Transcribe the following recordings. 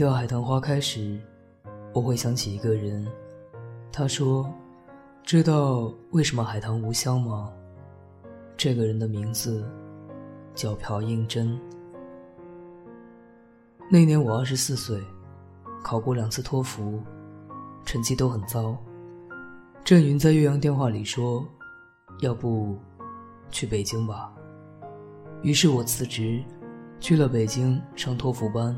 每到海棠花开时，我会想起一个人。他说：“知道为什么海棠无香吗？”这个人的名字叫朴应真。那年我二十四岁，考过两次托福，成绩都很糟。郑云在岳阳电话里说：“要不去北京吧。”于是我辞职，去了北京上托福班。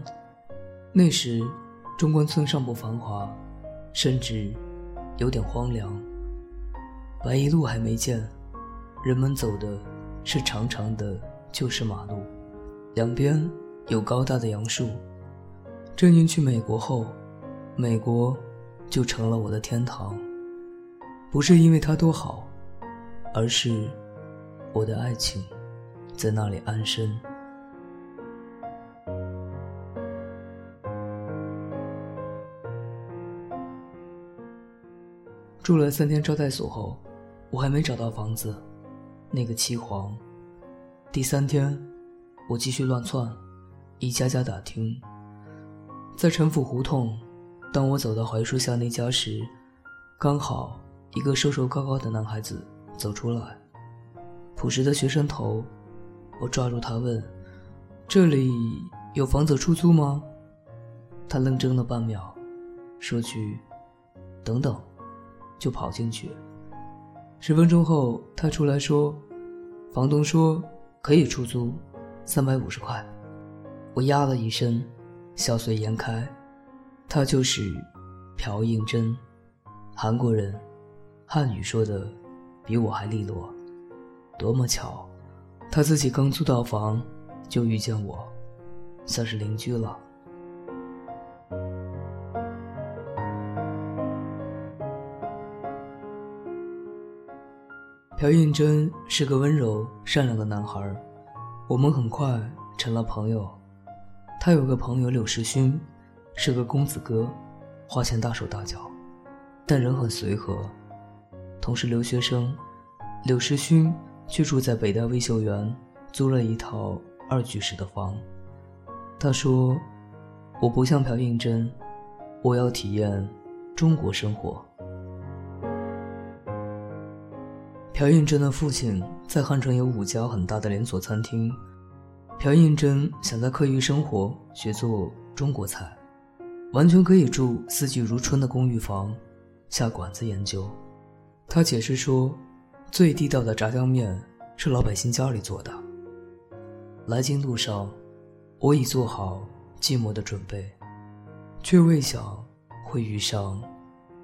那时，中关村尚不繁华，甚至有点荒凉。白一路还没建，人们走的是长长的旧式马路，两边有高大的杨树。郑英去美国后，美国就成了我的天堂。不是因为它多好，而是我的爱情在那里安身。住了三天招待所后，我还没找到房子，那个凄惶。第三天，我继续乱窜，一家家打听。在陈府胡同，当我走到槐树下那家时，刚好一个瘦瘦高高的男孩子走出来，朴实的学生头。我抓住他问：“这里有房子出租吗？”他愣怔了半秒，说句：“等等。”就跑进去。十分钟后，他出来说：“房东说可以出租，三百五十块。”我呀了一声，笑碎颜开。他就是朴应真，韩国人，汉语说的比我还利落。多么巧，他自己刚租到房，就遇见我，算是邻居了。朴应真是个温柔善良的男孩，我们很快成了朋友。他有个朋友柳时勋，是个公子哥，花钱大手大脚，但人很随和。同是留学生，柳时勋却住在北大微秀园，租了一套二居室的房。他说：“我不像朴应真，我要体验中国生活。”朴应真的父亲在汉城有五家很大的连锁餐厅，朴应真想在课余生活学做中国菜，完全可以住四季如春的公寓房，下馆子研究。他解释说，最地道的炸酱面是老百姓家里做的。来京路上，我已做好寂寞的准备，却未想会遇上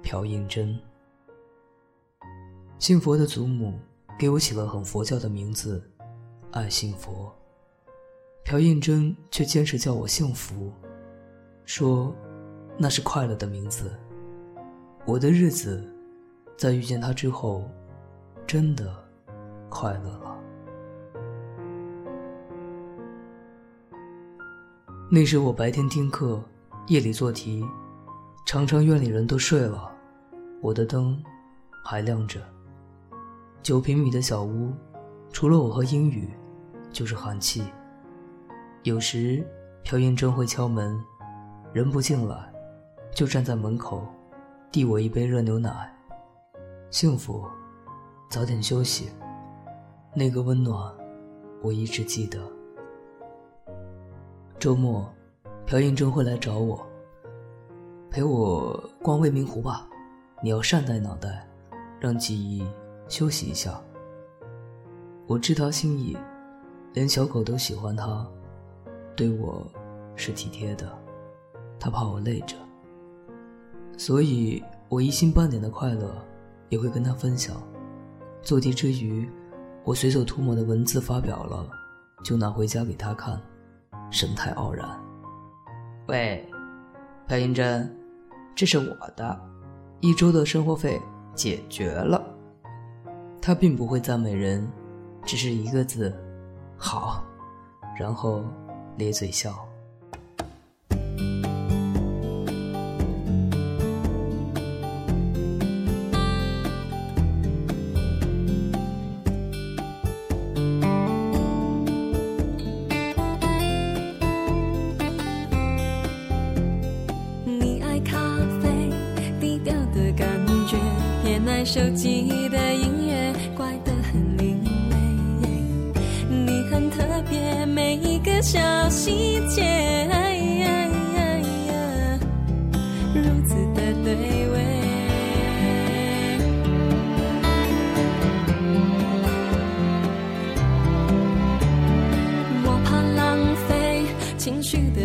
朴应真。信佛的祖母给我起了很佛教的名字，爱信佛。朴应真却坚持叫我幸福，说那是快乐的名字。我的日子在遇见他之后，真的快乐了。那时我白天听课，夜里做题，常常院里人都睡了，我的灯还亮着。九平米的小屋，除了我和英语，就是寒气。有时朴应真会敲门，人不进来，就站在门口，递我一杯热牛奶。幸福，早点休息。那个温暖，我一直记得。周末，朴应真会来找我，陪我逛未名湖吧。你要善待脑袋，让记忆。休息一下。我知他心意连小狗都喜欢他对我是体贴的他怕我累着。所以我一星半点的快乐也会跟他分享。做题之余我随手涂抹的文字发表了就拿回家给他看神态傲然。喂白英珍这是我的一周的生活费解决了。他并不会赞美人只是一个字好然后咧嘴笑。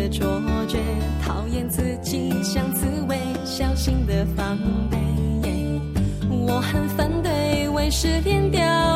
的错觉，讨厌自己像刺猬，小心的防备。我很反对为失恋掉。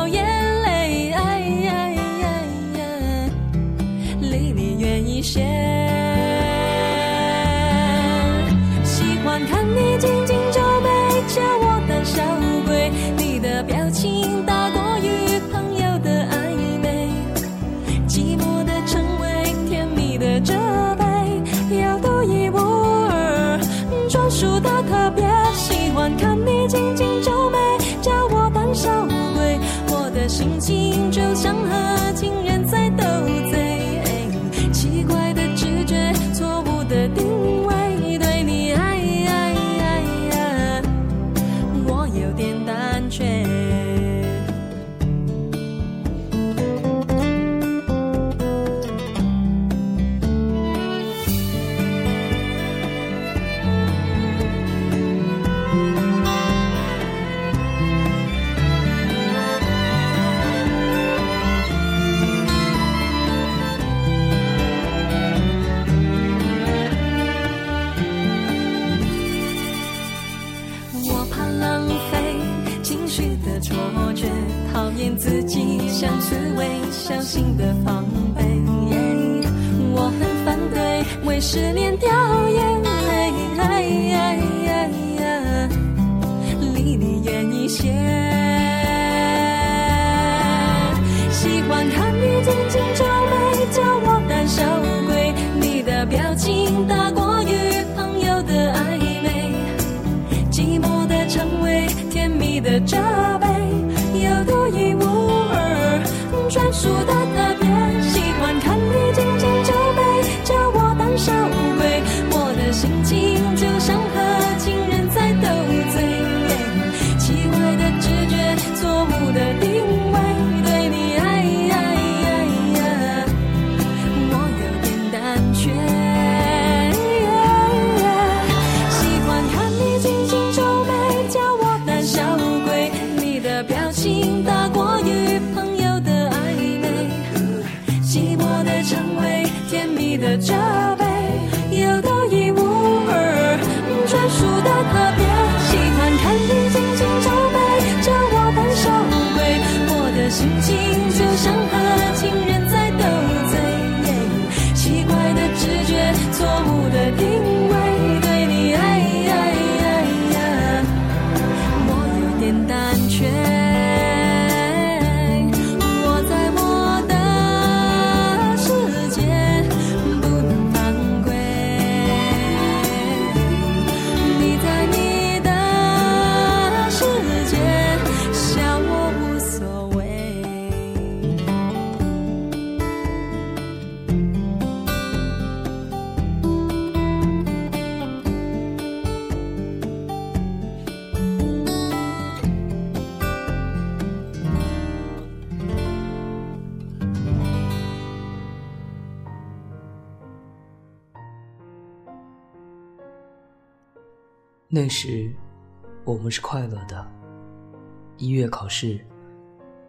谢。的称谓，甜蜜的折磨。那时我们是快乐的，一月考试，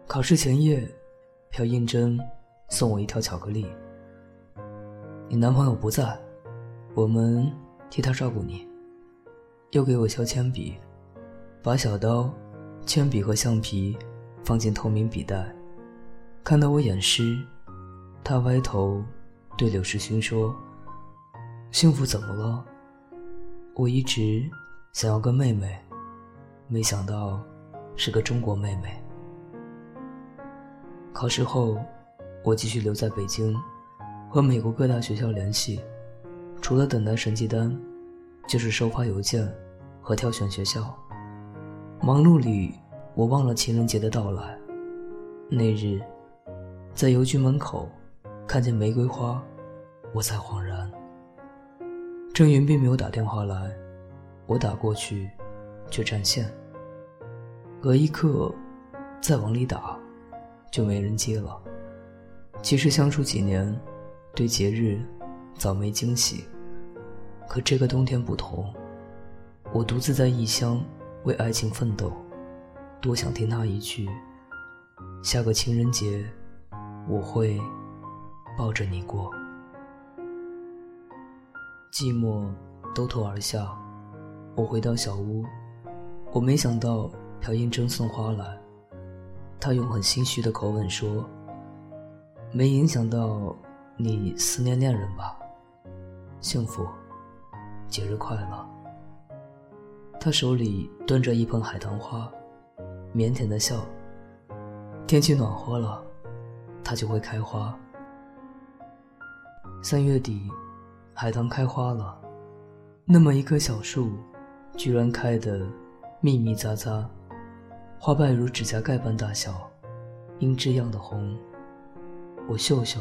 考试前夜，朴胤真送我一条巧克力。你男朋友不在，我们替他照顾你。又给我削铅笔，把小刀、铅笔和橡皮放进透明笔袋。看到我眼湿，他歪头对柳世勋说，幸福怎么了？我一直。想要个妹妹，没想到是个中国妹妹。”考试后，我继续留在北京，和美国各大学校联系，除了等待成绩单，就是收发邮件和挑选学校。忙碌里，我忘了情人节的到来。那日。在邮局门口，看见玫瑰花，我才恍然。郑云并没有打电话来，我打过去，却占线。隔一刻，再往里打，就没人接了。其实相处几年，对节日早没惊喜，可这个冬天不同，我独自在异乡为爱情奋斗，多想听他一句：“下个情人节。”我会抱着你过，寂寞兜头而下。我回到小屋，我没想到朴英珍送花来。她用很心虚的口吻说：“没影响到你思念恋人吧？幸福，节日快乐。”她手里端着一盆海棠花，腼腆的笑。天气暖和了。它就会开花。三月底，海棠开花了，那么一棵小树，居然开得密密匝匝，花瓣如指甲盖般大小，樱枝样的红。我嗅嗅，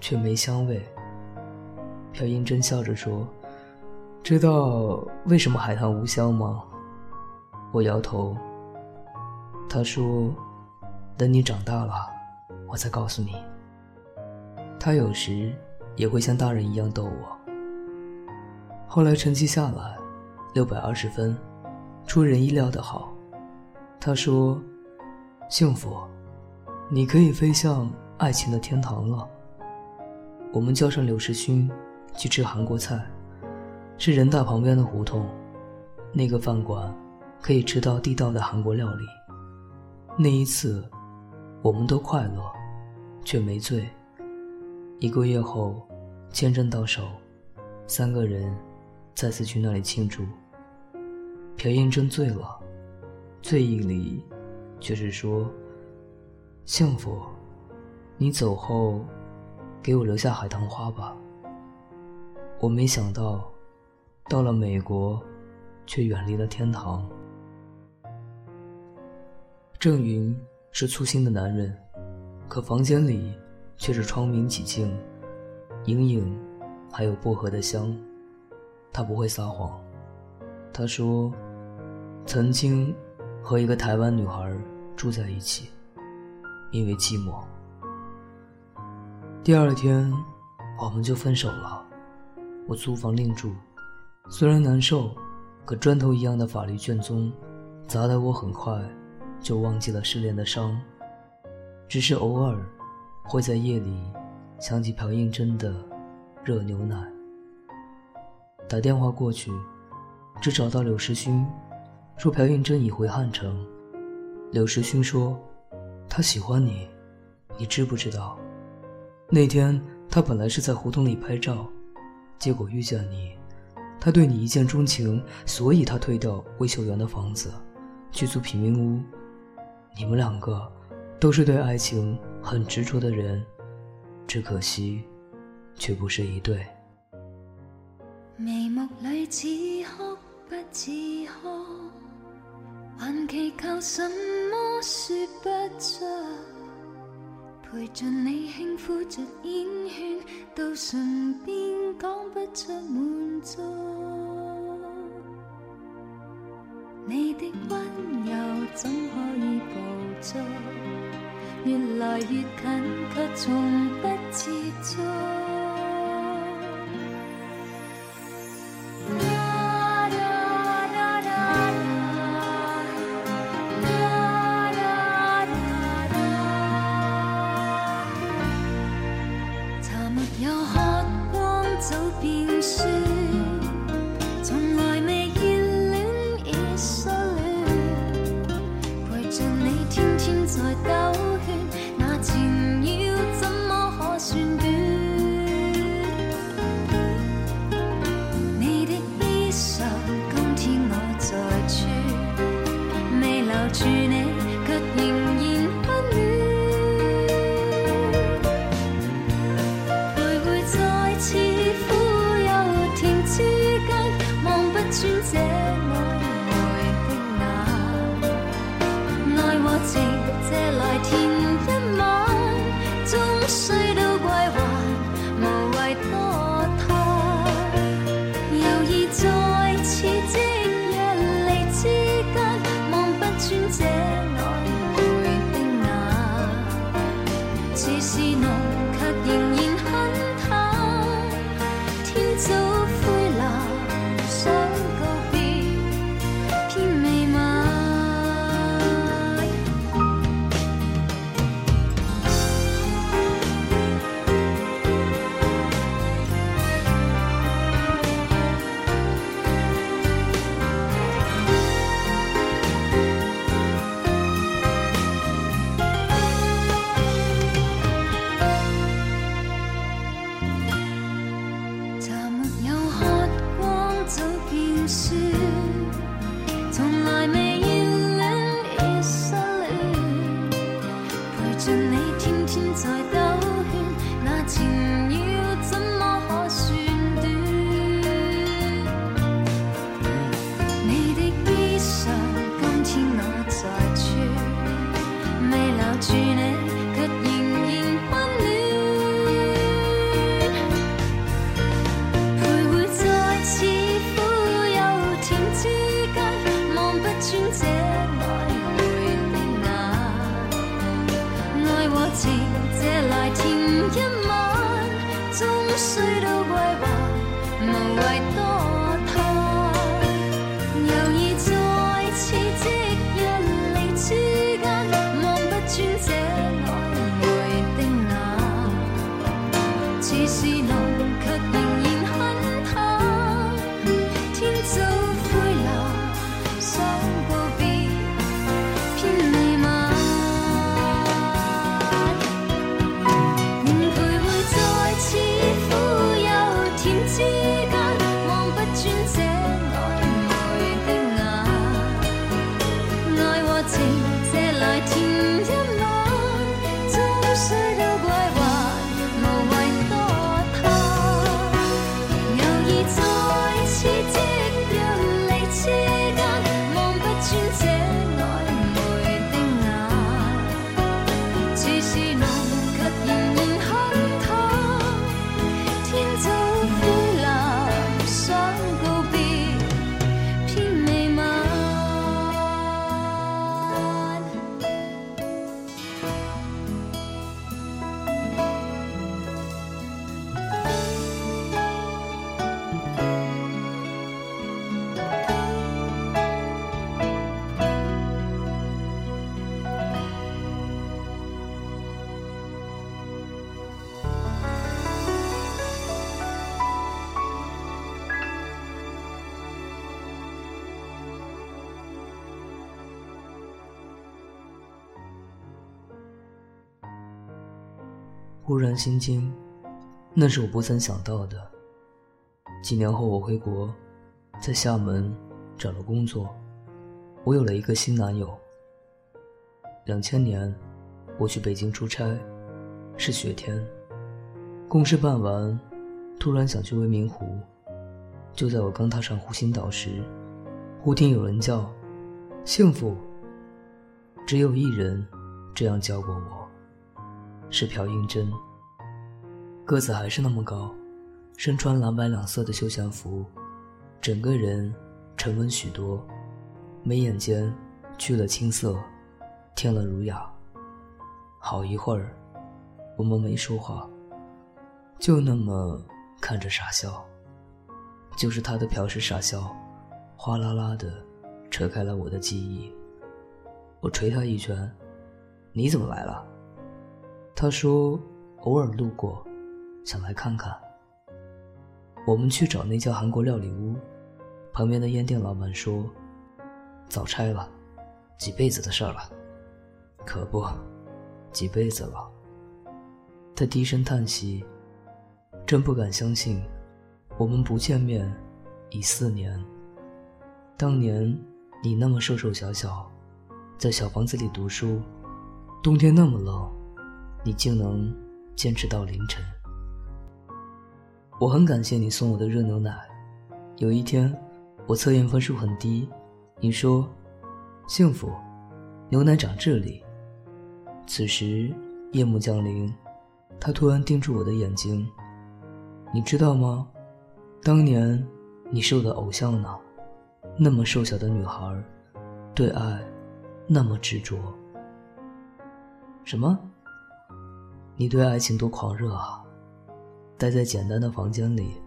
却没香味。朴英珍笑着说：“知道为什么海棠无香吗？”我摇头。他说：“等你长大了。”我再告诉你，他有时也会像大人一样逗我。后来成绩下来，六百二十分，出人意料的好。他说：“幸福，你可以飞向爱情的天堂了。”我们叫上刘世勋去吃韩国菜，是人大旁边的胡同，那个饭馆可以吃到地道的韩国料理。那一次，我们都快乐。却没醉。一个月后，签证到手，三个人再次去那里庆祝。朴英珍醉了，醉意里却是说：“幸福，你走后，给我留下海棠花吧。”我没想到，到了美国，却远离了天堂。郑云是粗心的男人。可房间里却是窗明几净，隐隐还有薄荷的香。他不会撒谎。他说，曾经和一个台湾女孩住在一起，因为寂寞。第二天，我们就分手了。我租房另住，虽然难受，可砖头一样的法律卷宗，砸得我很快就忘记了失恋的伤。只是偶尔，会在夜里想起朴应真的热牛奶。打电话过去，只找到柳时勋，说朴应真已回汉城。柳时勋说，他喜欢你，你知不知道？那天他本来是在胡同里拍照，结果遇见你，他对你一见钟情，所以他退掉维修员的房子，去租贫民屋。你们两个。都是对爱情很执着的人，只可惜，却不是一对。眉目里似哭不似哭，还祈求什么说不出。陪着你轻抚着烟圈，到唇边讲不出满足。你的温柔怎可以捕捉？越来越近，却从不接触。群结。忽然心惊，那是我不曾想到的。几年后我回国，在厦门找了工作，我有了一个新男友。两千年，我去北京出差，是雪天，公事办完，突然想去未名湖。就在我刚踏上湖心岛时，忽听有人叫：“幸福。”只有一人这样叫过我。是朴应真，个子还是那么高，身穿蓝白两色的休闲服，整个人沉稳许多，眉眼间去了青涩，添了儒雅。好一会儿，我们没说话，就那么看着傻笑。就是他的朴实傻笑，哗啦啦的扯开了我的记忆。我捶他一拳：“你怎么来了？”他说：“偶尔路过，想来看看。”我们去找那家韩国料理屋，旁边的烟店老板说：“早拆了，几辈子的事儿了。”可不，几辈子了。他低声叹息：“真不敢相信，我们不见面已四年。当年你那么瘦瘦小小，在小房子里读书，冬天那么冷。”你竟能坚持到凌晨，我很感谢你送我的热牛奶。有一天，我测验分数很低，你说：“幸福，牛奶长这里。”此时夜幕降临，他突然盯住我的眼睛。你知道吗？当年你是我的偶像呢，那么瘦小的女孩，对爱那么执着。什么？你对爱情多狂热啊！待在简单的房间里，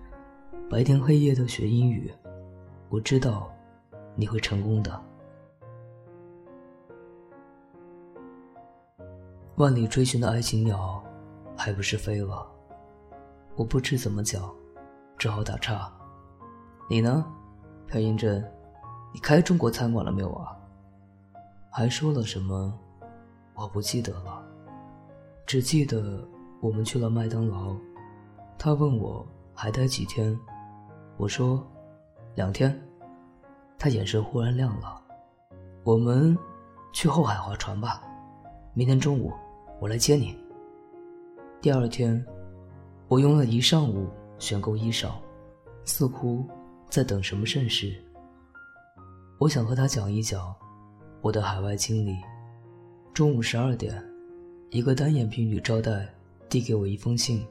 白天黑夜的学英语。我知道，你会成功的。万里追寻的爱情鸟，还不是飞了？我不知怎么讲，只好打岔。你呢，朴英镇？你开中国餐馆了没有啊？还说了什么？我不记得了。只记得我们去了麦当劳，他问我还待几天，我说两天，他眼神忽然亮了。我们去后海划船吧，明天中午我来接你。第二天，我用了一上午选购衣裳，似乎在等什么盛事。我想和他讲一讲我的海外经历。中午十二点。一个单眼皮女招待递给我一封信，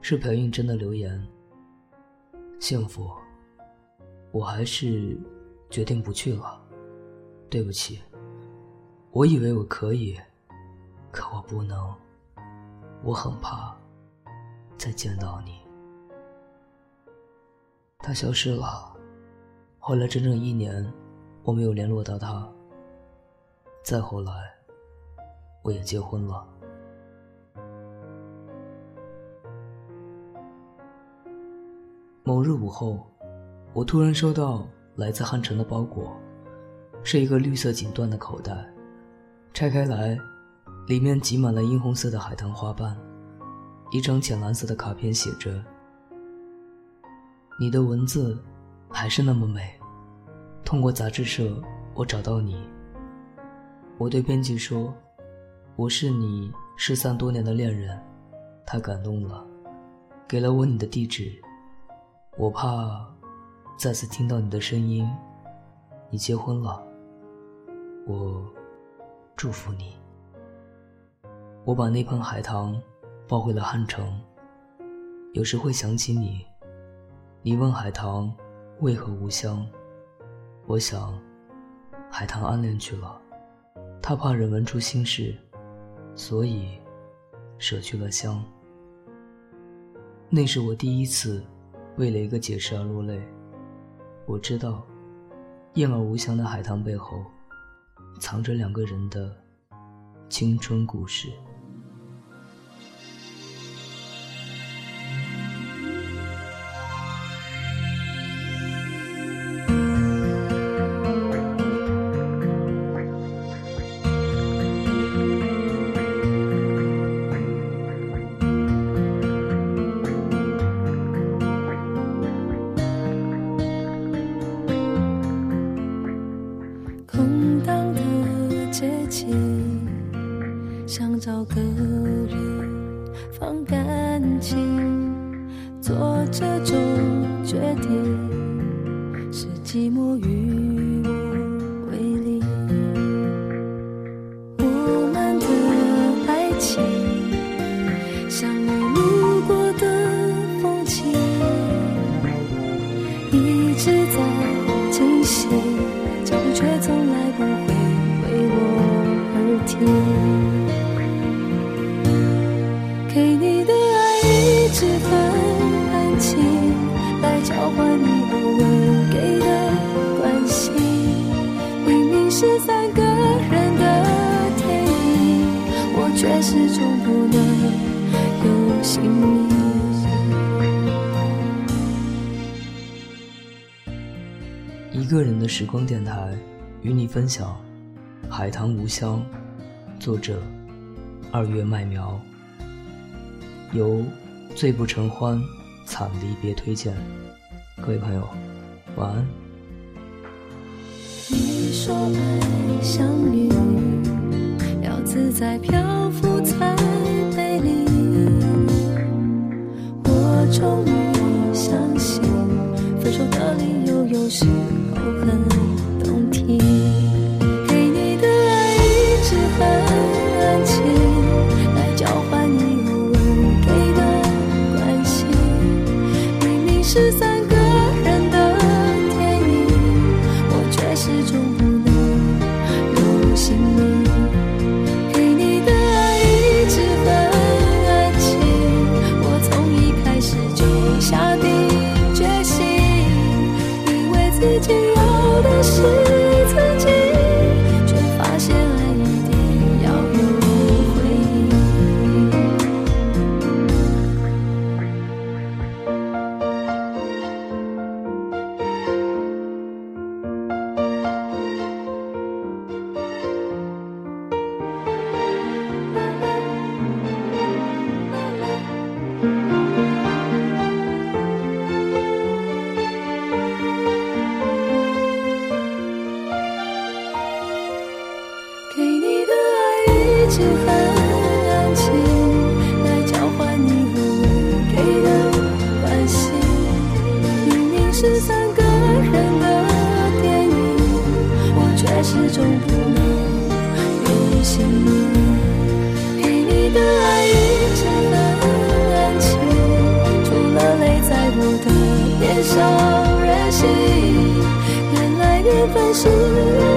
是朴应真的留言。幸福，我还是决定不去了。对不起，我以为我可以，可我不能。我很怕再见到你。他消失了，后来整整一年，我没有联络到他。再后来。我也结婚了。某日午后，我突然收到来自汉城的包裹，是一个绿色锦缎的口袋，拆开来，里面挤满了樱红色的海棠花瓣，一张浅蓝色的卡片写着：“你的文字还是那么美。”通过杂志社，我找到你。我对编辑说。我是你失散多年的恋人，他感动了，给了我你的地址。我怕再次听到你的声音。你结婚了，我祝福你。我把那盆海棠抱回了汉城。有时会想起你，你问海棠为何无香，我想海棠暗恋去了，他怕人闻出心事。所以，舍去了香。那是我第一次为了一个解释而落泪。我知道，艳而无香的海棠背后，藏着两个人的青春故事。光电台与你分享《海棠无香》，作者二月麦苗，由醉不成欢，惨离别推荐。各位朋友，晚安。你说爱像雨，要自在漂浮才美丽。我终于相信，分手的理由有时候很。心。